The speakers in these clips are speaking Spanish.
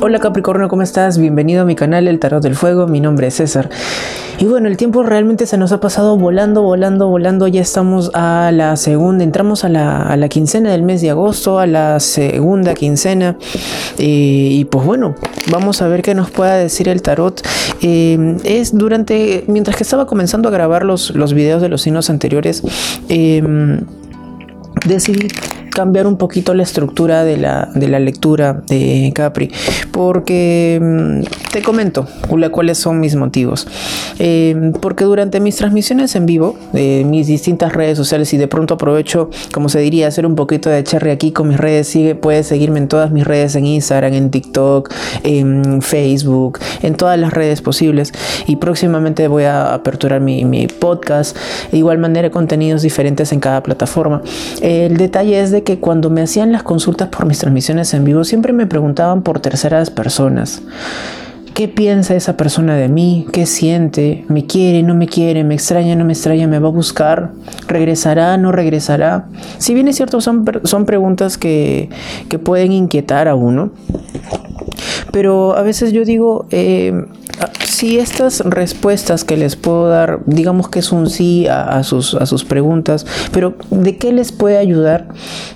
Hola Capricornio, ¿cómo estás? Bienvenido a mi canal El Tarot del Fuego, mi nombre es César. Y bueno, el tiempo realmente se nos ha pasado volando, volando, volando. Ya estamos a la segunda, entramos a la, quincena del mes de agosto, a la segunda quincena. Eh, y pues bueno, vamos a ver qué nos pueda decir el tarot. Eh, es durante, mientras que estaba comenzando a grabar los, los videos de los signos anteriores, eh, decidí cambiar un poquito la estructura de la, de la lectura de Capri, porque mm, te comento cuáles son mis motivos. Eh, porque durante mis transmisiones en vivo, de mis distintas redes sociales, y de pronto aprovecho, como se diría, hacer un poquito de cherry aquí con mis redes, sigue, puedes seguirme en todas mis redes, en Instagram, en TikTok, en Facebook, en todas las redes posibles. Y próximamente voy a aperturar mi, mi podcast, de igual manera contenidos diferentes en cada plataforma. el detalle es de que cuando me hacían las consultas por mis transmisiones en vivo, siempre me preguntaban por terceras personas. ¿Qué piensa esa persona de mí? ¿Qué siente? ¿Me quiere? ¿No me quiere? ¿Me extraña? ¿No me extraña? ¿Me va a buscar? ¿Regresará? ¿No regresará? Si bien es cierto, son, son preguntas que, que pueden inquietar a uno. Pero a veces yo digo, eh, si estas respuestas que les puedo dar, digamos que es un sí a, sus, a sus preguntas, pero ¿de qué les puede ayudar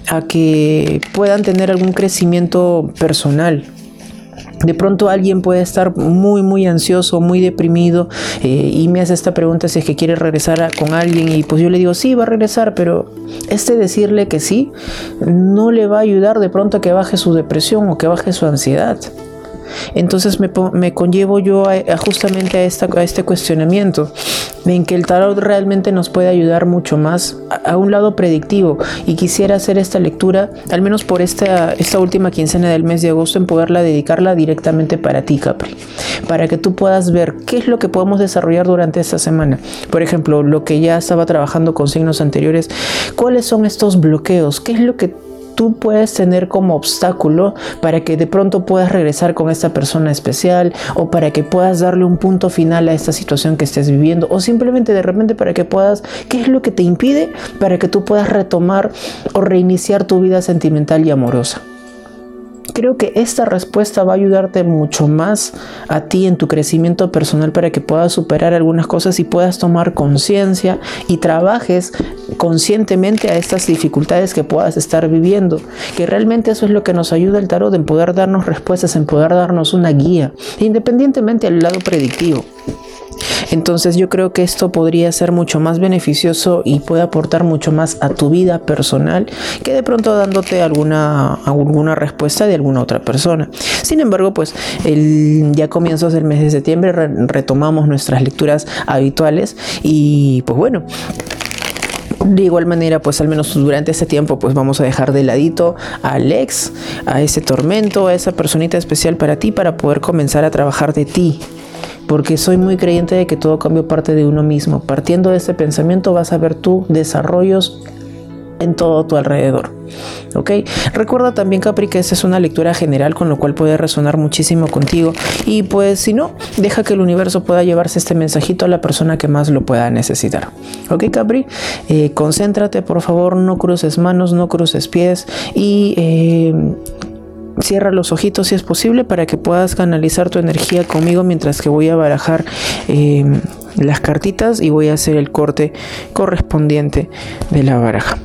a que puedan tener algún crecimiento personal? De pronto alguien puede estar muy, muy ansioso, muy deprimido eh, y me hace esta pregunta si es que quiere regresar con alguien y pues yo le digo, sí, va a regresar, pero este decirle que sí no le va a ayudar de pronto a que baje su depresión o que baje su ansiedad. Entonces me, conllevo yo justamente a, esta, a este cuestionamiento en que el tarot realmente nos puede ayudar mucho más a, un lado predictivo y quisiera hacer esta lectura, al menos por esta, esta última quincena del mes de agosto, en poderla dedicarla directamente para ti, Capri, para que tú puedas ver qué es lo que podemos desarrollar durante esta semana. Por ejemplo, lo que ya estaba trabajando con signos anteriores, cuáles son estos bloqueos, qué es lo que tú puedes tener como obstáculo para que de pronto puedas regresar con esta persona especial o para que puedas darle un punto final a esta situación que estés viviendo o simplemente de repente para que puedas, ¿qué es lo que te impide para que tú puedas retomar o reiniciar tu vida sentimental y amorosa? Creo que esta respuesta va a ayudarte mucho más a ti en tu crecimiento personal para que puedas superar algunas cosas y puedas tomar conciencia y trabajes conscientemente a estas dificultades que puedas estar viviendo. Que realmente eso es lo que nos ayuda el tarot en poder darnos respuestas, en poder darnos una guía, independientemente del lado predictivo. Entonces yo creo que esto podría ser mucho más beneficioso y puede aportar mucho más a tu vida personal que de pronto dándote alguna, alguna respuesta de alguna otra persona. Sin embargo, pues el, ya comienzos del mes de septiembre retomamos nuestras lecturas habituales y pues bueno, de igual manera, pues al menos durante ese tiempo, pues vamos a dejar de ladito a Alex, a ese tormento, a esa personita especial para ti, para poder comenzar a trabajar de ti, porque soy muy creyente de que todo cambio parte de uno mismo. Partiendo de ese pensamiento vas a ver tú desarrollos en todo tu alrededor. ¿Ok? Recuerda también, Capri, que esta es una lectura general, con lo cual puede resonar muchísimo contigo. Y pues si no, deja que el universo pueda llevarse este mensajito a la persona que más lo pueda necesitar. ¿Ok, Capri? Eh, concéntrate, por favor, no cruces manos, no cruces pies y... Eh, Cierra los ojitos si es posible para que puedas canalizar tu energía conmigo mientras que voy a barajar em, las cartitas y voy a hacer el corte correspondiente de la baraja.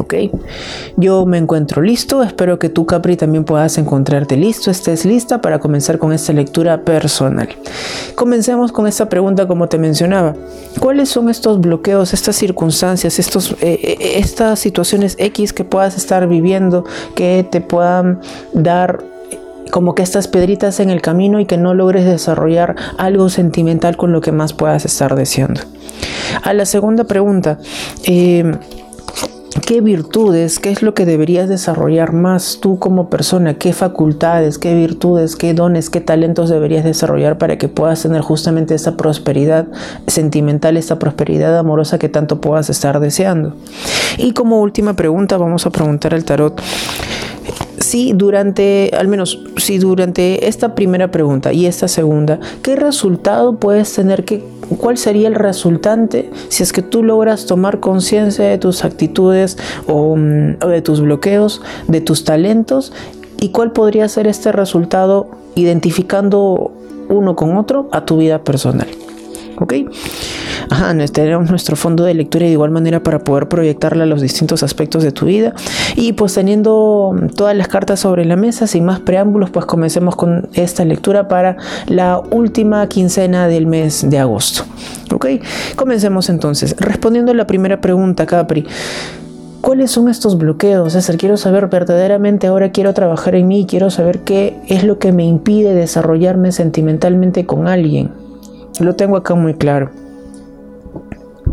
¿Ok? Yo me encuentro listo, espero que tú Capri también puedas encontrarte listo, estés lista para comenzar con esta lectura personal. Comencemos con esta pregunta como te mencionaba. ¿Cuáles son estos bloqueos, estas circunstancias, estos, eh, eh, estas situaciones X que puedas estar viviendo que te puedan dar como que estas piedritas en el camino y que no logres desarrollar algo sentimental con lo que más puedas estar deseando. A la segunda pregunta, eh, qué virtudes, qué es lo que deberías desarrollar más tú como persona, qué facultades, qué virtudes, qué dones, qué talentos deberías desarrollar para que puedas tener justamente esa prosperidad sentimental, esta prosperidad amorosa que tanto puedas estar deseando. Y como última pregunta vamos a preguntar al tarot si durante, al menos si durante esta primera pregunta y esta segunda, ¿qué resultado puedes tener? que ¿Cuál sería el resultante si es que tú logras tomar conciencia de tus actitudes o, mm, o de tus bloqueos, de tus talentos ¿Y cuál podría ser este resultado identificando uno con otro a tu vida personal? ¿Ok? Ajá, tenemos nuestro fondo de lectura de igual manera para poder proyectarla a los distintos aspectos de tu vida. Y pues teniendo todas las cartas sobre la mesa, sin más preámbulos, pues comencemos con esta lectura para la última quincena del mes de agosto. ¿Ok? Comencemos entonces. Respondiendo a la primera pregunta, Capri. ¿Cuáles son estos bloqueos? César, quiero saber verdaderamente ahora quiero trabajar en mí, quiero saber qué es lo que me impide desarrollarme sentimentalmente con alguien. Lo tengo acá muy claro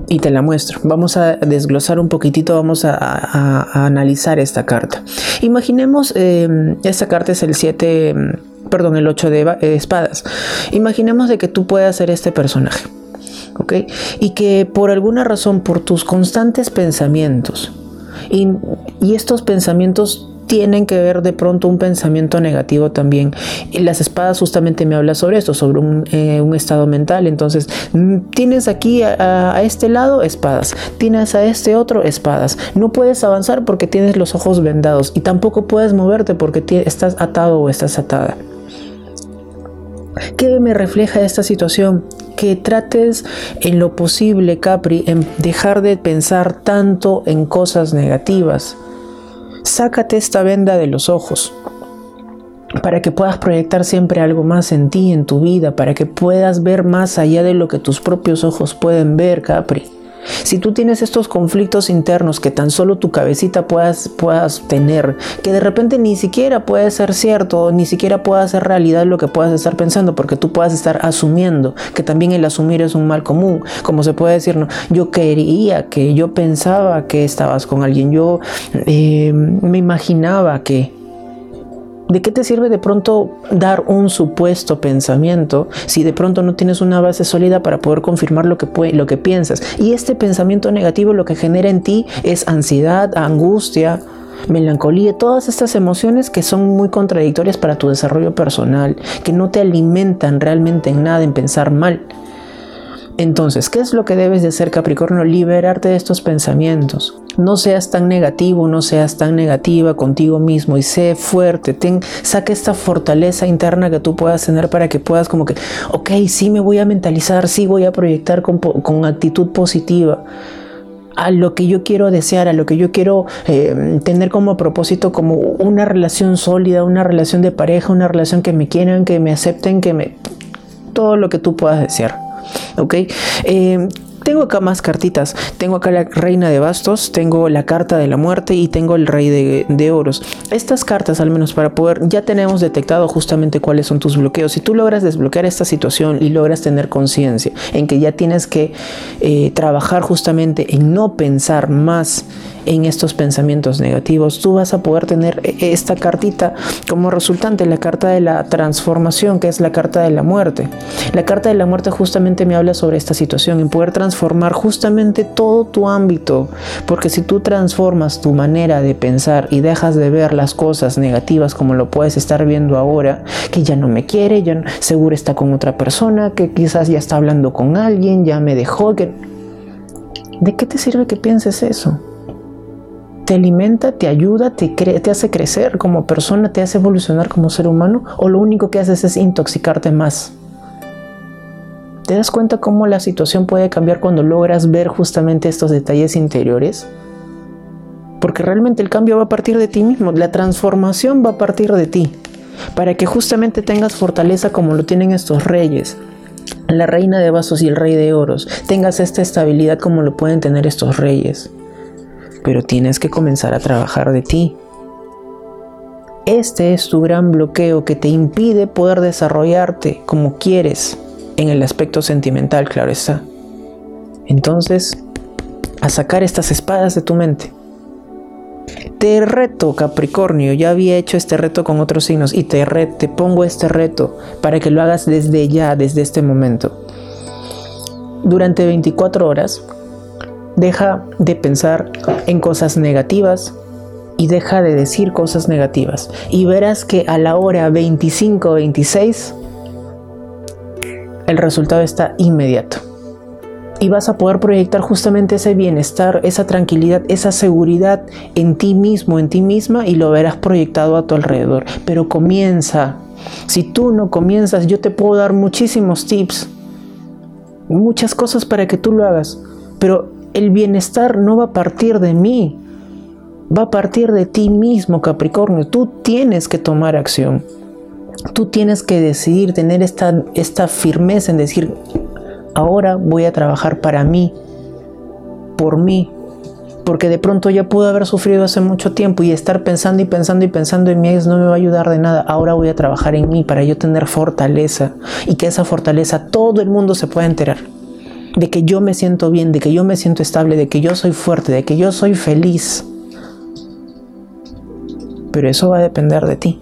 y te la muestro. Vamos a desglosar un poquitito, vamos a, analizar esta carta. Imaginemos, em, esta carta es el 7, em, perdón, el 8 de, espadas. Imaginemos de que tú puedas ser este personaje, ¿ok? Y que por alguna razón, por tus constantes pensamientos, y, y estos pensamientos tienen que ver de pronto un pensamiento negativo también. Y las espadas justamente me habla sobre esto, sobre un, eh, estado mental. Entonces, mm, tienes aquí a, este lado espadas, tienes a este otro espadas. No puedes avanzar porque tienes los ojos vendados y tampoco puedes moverte porque estás atado o estás atada. ¿Qué me refleja esta situación? Que trates en lo posible, Capri, en dejar de pensar tanto en cosas negativas Sácate esta venda de los ojos para que puedas proyectar siempre algo más en ti, en tu vida, para que puedas ver más allá de lo que tus propios ojos pueden ver, Capri. Si tú tienes estos conflictos internos que tan solo tu cabecita puedas, puedas tener, que de repente ni siquiera puede ser cierto, ni siquiera pueda ser realidad lo que puedas estar pensando, porque tú puedas estar asumiendo, que también el asumir es un mal común, como se puede decir, no, yo quería que, yo pensaba que estabas con alguien, yo eh, me imaginaba que, ¿De qué te sirve de pronto dar un supuesto pensamiento si de pronto no tienes una base sólida para poder confirmar lo que, lo que piensas? Y este pensamiento negativo lo que genera en ti es ansiedad, angustia, melancolía, todas estas emociones que son muy contradictorias para tu desarrollo personal, que no te alimentan realmente en nada, en pensar mal. Entonces, ¿qué es lo que debes de hacer Capricornio? Liberarte de estos pensamientos. No seas tan negativo, no seas tan negativa contigo mismo y sé fuerte. Ten, saca esta fortaleza interna que tú puedas tener para que puedas como que, ok, sí me voy a mentalizar, sí voy a proyectar con, actitud positiva a lo que yo quiero desear, a lo que yo quiero eh, tener como propósito, como una relación sólida, una relación de pareja, una relación que me quieran, que me acepten, que me... todo lo que tú puedas desear. ¿ok? Eh, tengo acá más cartitas. Tengo acá la reina de bastos, tengo la carta de la muerte y tengo el rey de, oros. Estas cartas, al menos para poder, ya tenemos detectado justamente cuáles son tus bloqueos. Si tú logras desbloquear esta situación y logras tener conciencia en que ya tienes que eh, trabajar justamente en no pensar más en estos pensamientos negativos, tú vas a poder tener e, esta cartita como resultante, la carta de la transformación, que es la carta de la muerte. La carta de la muerte justamente me habla sobre esta situación, en poder transformar justamente todo tu ámbito, porque si tú transformas tu manera de pensar y dejas de ver las cosas negativas como lo puedes estar viendo ahora, que ya no me quiere, ya seguro está con otra persona, que quizás ya está hablando con alguien, ya me dejó, que... ¿De qué te sirve que pienses eso? Te alimenta, te ayuda, te, hace crecer como persona, te hace evolucionar como ser humano, o lo único que haces es intoxicarte más. ¿Te das cuenta cómo la situación puede cambiar cuando logras ver justamente estos detalles interiores? Porque realmente el cambio va a partir de ti mismo, la transformación va a partir de ti, para que justamente tengas fortaleza como lo tienen estos reyes, la reina de vasos y el rey de oros, tengas esta estabilidad como lo pueden tener estos reyes pero tienes que comenzar a trabajar de ti. Este es tu gran bloqueo que te impide poder desarrollarte como quieres en el aspecto sentimental, claro está. Entonces, a sacar estas espadas de tu mente. Te reto, Capricornio, ya había hecho este reto con otros signos y te, te pongo este reto para que lo hagas desde ya, desde este momento. Durante 24 horas, Deja de pensar en cosas negativas y deja de decir cosas negativas. Y verás que a la hora 25-26 el resultado está inmediato. y vas a poder proyectar justamente ese bienestar, esa tranquilidad, esa seguridad en ti mismo, en ti misma y lo verás proyectado a tu alrededor. Pero comienza. Si tú no comienzas, yo te puedo dar muchísimos tips, muchas cosas para que tú lo hagas, pero el bienestar no va a partir de mí, va a partir de ti mismo, Capricornio. Tú tienes que tomar acción. Tú tienes que decidir, tener esta, esta firmeza en decir, ahora voy a trabajar para mí, por mí, porque de pronto ya pude haber sufrido hace mucho tiempo y estar pensando y pensando y pensando en mi no me va a ayudar de nada. Ahora voy a trabajar en mí para yo tener fortaleza y que esa fortaleza todo el mundo se pueda enterar. De que yo me siento bien, de que yo me siento estable, de que yo soy fuerte, de que yo soy feliz. Pero eso va a depender de ti.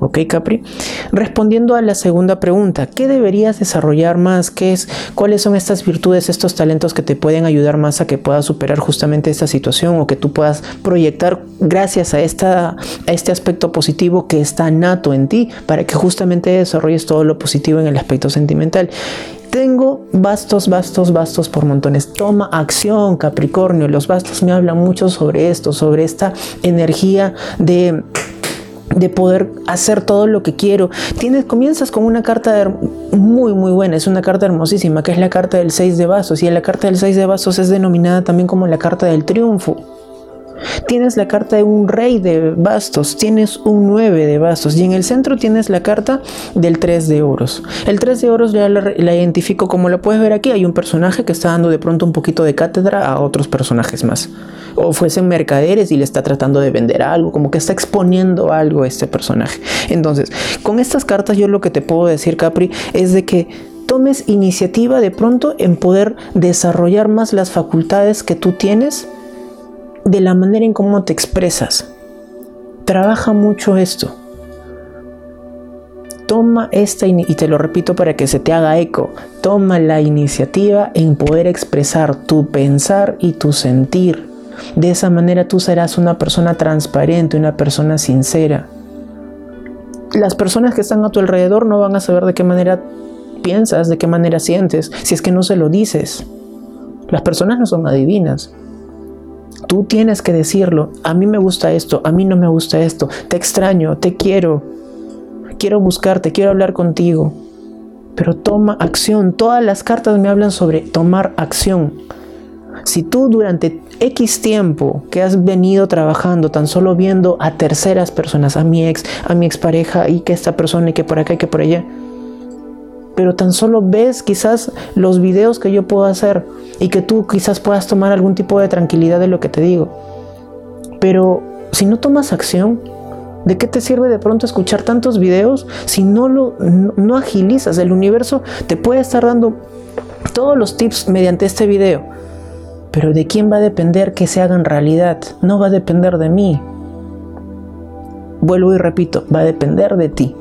¿Ok, Capri? Respondiendo a la segunda pregunta, ¿qué deberías desarrollar más? ¿Qué es, ¿Cuáles son estas virtudes, estos talentos que te pueden ayudar más a que puedas superar justamente esta situación o que tú puedas proyectar gracias a, esta, a este aspecto positivo que está nato en ti para que justamente desarrolles todo lo positivo en el aspecto sentimental? Tengo bastos, bastos, bastos por montones. Toma acción, Capricornio. Los bastos me hablan mucho sobre esto, sobre esta energía de de poder hacer todo lo que quiero. Tienes, comienzas con una carta muy muy buena, es una carta hermosísima, que es la carta del 6 de vasos, y la carta del 6 de vasos es denominada también como la carta del triunfo. Tienes la carta de un rey de bastos, tienes un 9 de bastos y en el centro tienes la carta del 3 de oros. El 3 de oros ya la, la, identifico como lo puedes ver aquí, hay un personaje que está dando de pronto un poquito de cátedra a otros personajes más o fuesen mercaderes y le está tratando de vender algo, como que está exponiendo algo a este personaje. Entonces, con estas cartas yo lo que te puedo decir, Capri, es de que tomes iniciativa de pronto en poder desarrollar más las facultades que tú tienes de la manera en cómo te expresas. Trabaja mucho esto. Toma esta, y te lo repito para que se te haga eco, toma la iniciativa en poder expresar tu pensar y tu sentir de esa manera tú serás una persona transparente, una persona sincera. Las personas que están a tu alrededor no van a saber de qué manera piensas, de qué manera sientes, si es que no se lo dices. Las personas no son adivinas. Tú tienes que decirlo. A mí me gusta esto, a mí no me gusta esto. Te extraño, te quiero. Quiero buscarte, quiero hablar contigo. Pero toma acción. Todas las cartas me hablan sobre tomar acción. Si tú durante X tiempo que has venido trabajando tan solo viendo a terceras personas, a mi ex, a mi expareja y que esta persona y que por acá y que por allá, pero tan solo ves quizás los videos que yo puedo hacer y que tú quizás puedas tomar algún tipo de tranquilidad de lo que te digo. Pero si no tomas acción, ¿de qué te sirve de pronto escuchar tantos videos si no lo no agilizas? El universo te puede estar dando todos los tips mediante este video pero ¿de quién va a depender que se hagan realidad? No va a depender de mí. Vuelvo y repito, va a depender de ti.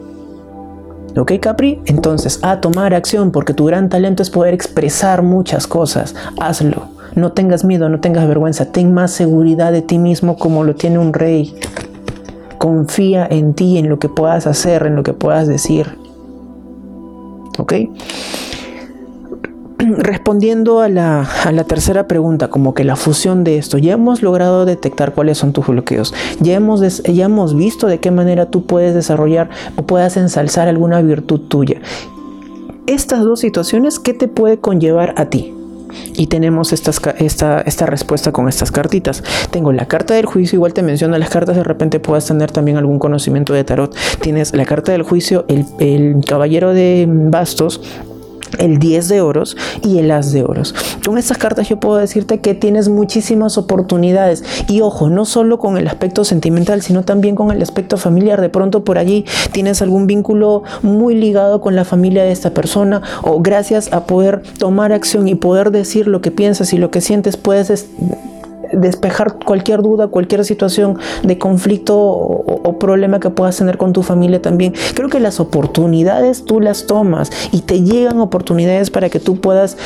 ¿Ok, Capri? Entonces, a tomar acción, porque tu gran talento es poder expresar muchas cosas. Hazlo. No tengas miedo, no tengas vergüenza. Ten más seguridad de ti mismo como lo tiene un rey. Confía en ti, en lo que puedas hacer, en lo que puedas decir. ¿Ok? Respondiendo a la, tercera pregunta, como que la fusión de esto, ya hemos logrado detectar cuáles son tus bloqueos, ya hemos, ya hemos visto de qué manera tú puedes desarrollar o puedas ensalzar alguna virtud tuya. Estas dos situaciones, ¿qué te puede conllevar a ti? Y tenemos esta, esta respuesta con estas cartitas. Tengo la carta del juicio, igual te menciono las cartas, de repente puedas tener también algún conocimiento de tarot. Tienes la carta del juicio, el, el caballero de bastos, el 10 de oros y el as de oros. Con estas cartas yo puedo decirte que tienes muchísimas oportunidades y ojo, no solo con el aspecto sentimental, sino también con el aspecto familiar. De pronto por allí tienes algún vínculo muy ligado con la familia de esta persona o gracias a poder tomar acción y poder decir lo que piensas y lo que sientes puedes despejar cualquier duda, cualquier situación de conflicto o, problema que puedas tener con tu familia también. Creo que las oportunidades tú las tomas y te llegan oportunidades para que tú puedas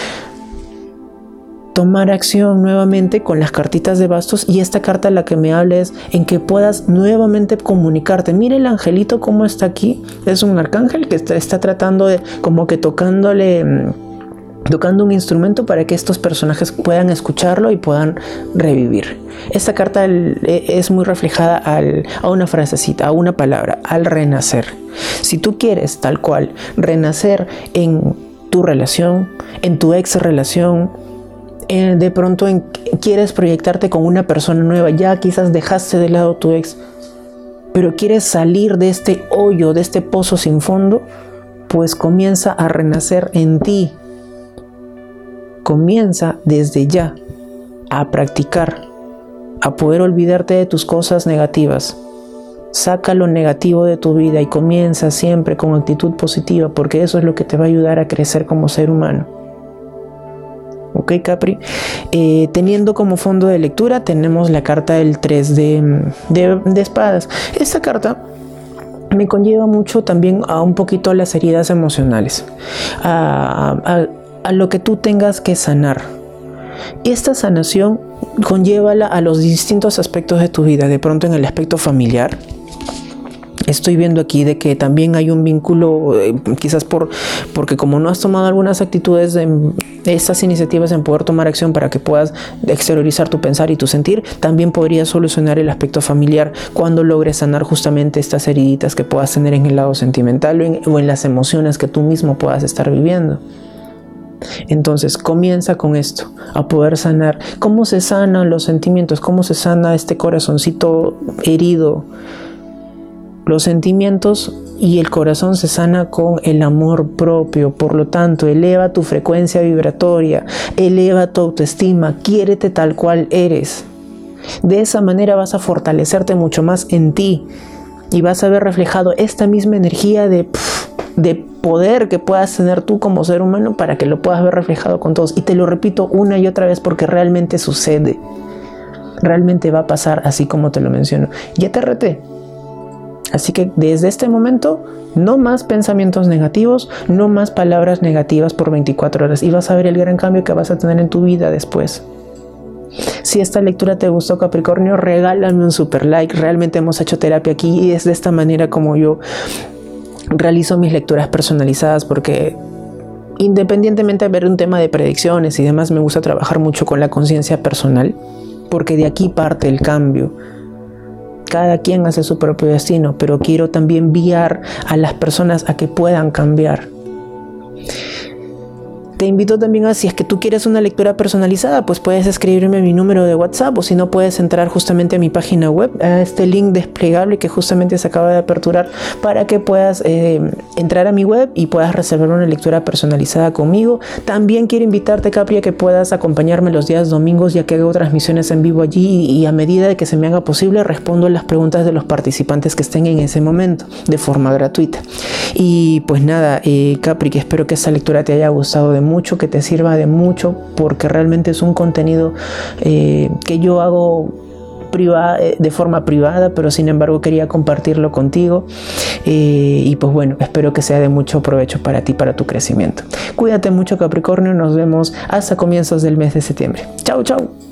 tomar acción nuevamente con las cartitas de bastos y esta carta la que me habla es en que puedas nuevamente comunicarte. Mire el angelito cómo está aquí. Es un arcángel que está, está tratando de como que tocándole mm, tocando un instrumento para que estos personajes puedan escucharlo y puedan revivir. Esta carta e, es muy reflejada a una frasecita, a una palabra, al renacer. Si tú quieres tal cual renacer en tu relación, en tu ex relación, eh, de pronto quieres proyectarte con una persona nueva, ya quizás dejaste de lado tu ex, pero quieres salir de este hoyo, de este pozo sin fondo, pues comienza a renacer en ti, Comienza desde ya a practicar, a poder olvidarte de tus cosas negativas. Saca lo negativo de tu vida y comienza siempre con actitud positiva porque eso es lo que te va a ayudar a crecer como ser humano. Ok, Capri. Eh, teniendo como fondo de lectura tenemos la carta del 3 de, de, espadas. Esta carta me conlleva mucho también a un poquito las heridas emocionales, a, a lo que tú tengas que sanar. Esta sanación conllévala a los distintos aspectos de tu vida, de pronto en el aspecto familiar. Estoy viendo aquí de que también hay un vínculo, eh, quizás por, porque como no has tomado algunas actitudes de estas iniciativas en poder tomar acción para que puedas exteriorizar tu pensar y tu sentir, también podrías solucionar el aspecto familiar cuando logres sanar justamente estas heriditas que puedas tener en el lado sentimental o en las emociones que tú mismo puedas estar viviendo. Entonces comienza con esto, a poder sanar. ¿Cómo se sanan los sentimientos? ¿Cómo se sana este corazoncito herido? Los sentimientos y el corazón se sana con el amor propio. Por lo tanto, eleva tu frecuencia vibratoria, eleva tu autoestima, quiérete tal cual eres. De esa manera vas a fortalecerte mucho más en ti y vas a ver reflejado esta misma energía de de poder que puedas tener tú como ser humano para que lo puedas ver reflejado con todos. Y te lo repito una y otra vez porque realmente sucede. Realmente va a pasar así como te lo menciono. Ya te reté. Así que desde este momento, no más pensamientos negativos, no más palabras negativas por 24 horas. Y vas a ver el gran cambio que vas a tener en tu vida después. Si esta lectura te gustó Capricornio, regálame un super like. Realmente hemos hecho terapia aquí y es de esta manera como yo realizo mis lecturas personalizadas porque independientemente de ver un tema de predicciones y demás, me gusta trabajar mucho con la conciencia personal, porque de aquí parte el cambio. Cada quien hace su propio destino, pero quiero también guiar a las personas a que puedan cambiar. Te invito también a, si es que tú quieres una lectura personalizada, pues puedes escribirme a mi número de WhatsApp o si no puedes entrar justamente a mi página web, a este link desplegable que justamente se acaba de aperturar para que puedas eh, entrar a mi web y puedas reservar una lectura personalizada conmigo. También quiero invitarte, Capri, a que puedas acompañarme los días domingos ya que hago transmisiones en vivo allí y a medida de que se me haga posible respondo las preguntas de los participantes que estén en ese momento de forma gratuita. Y pues nada, eh, Capri, que espero que esta lectura te haya gustado de mucho, que te sirva de mucho, porque realmente es un contenido eh, que yo hago eh, de forma privada, pero sin embargo quería compartirlo contigo. Eh, y pues bueno, espero que sea de mucho provecho para ti, para tu crecimiento. Cuídate mucho Capricornio, nos vemos hasta comienzos del mes de septiembre. Chau, chau.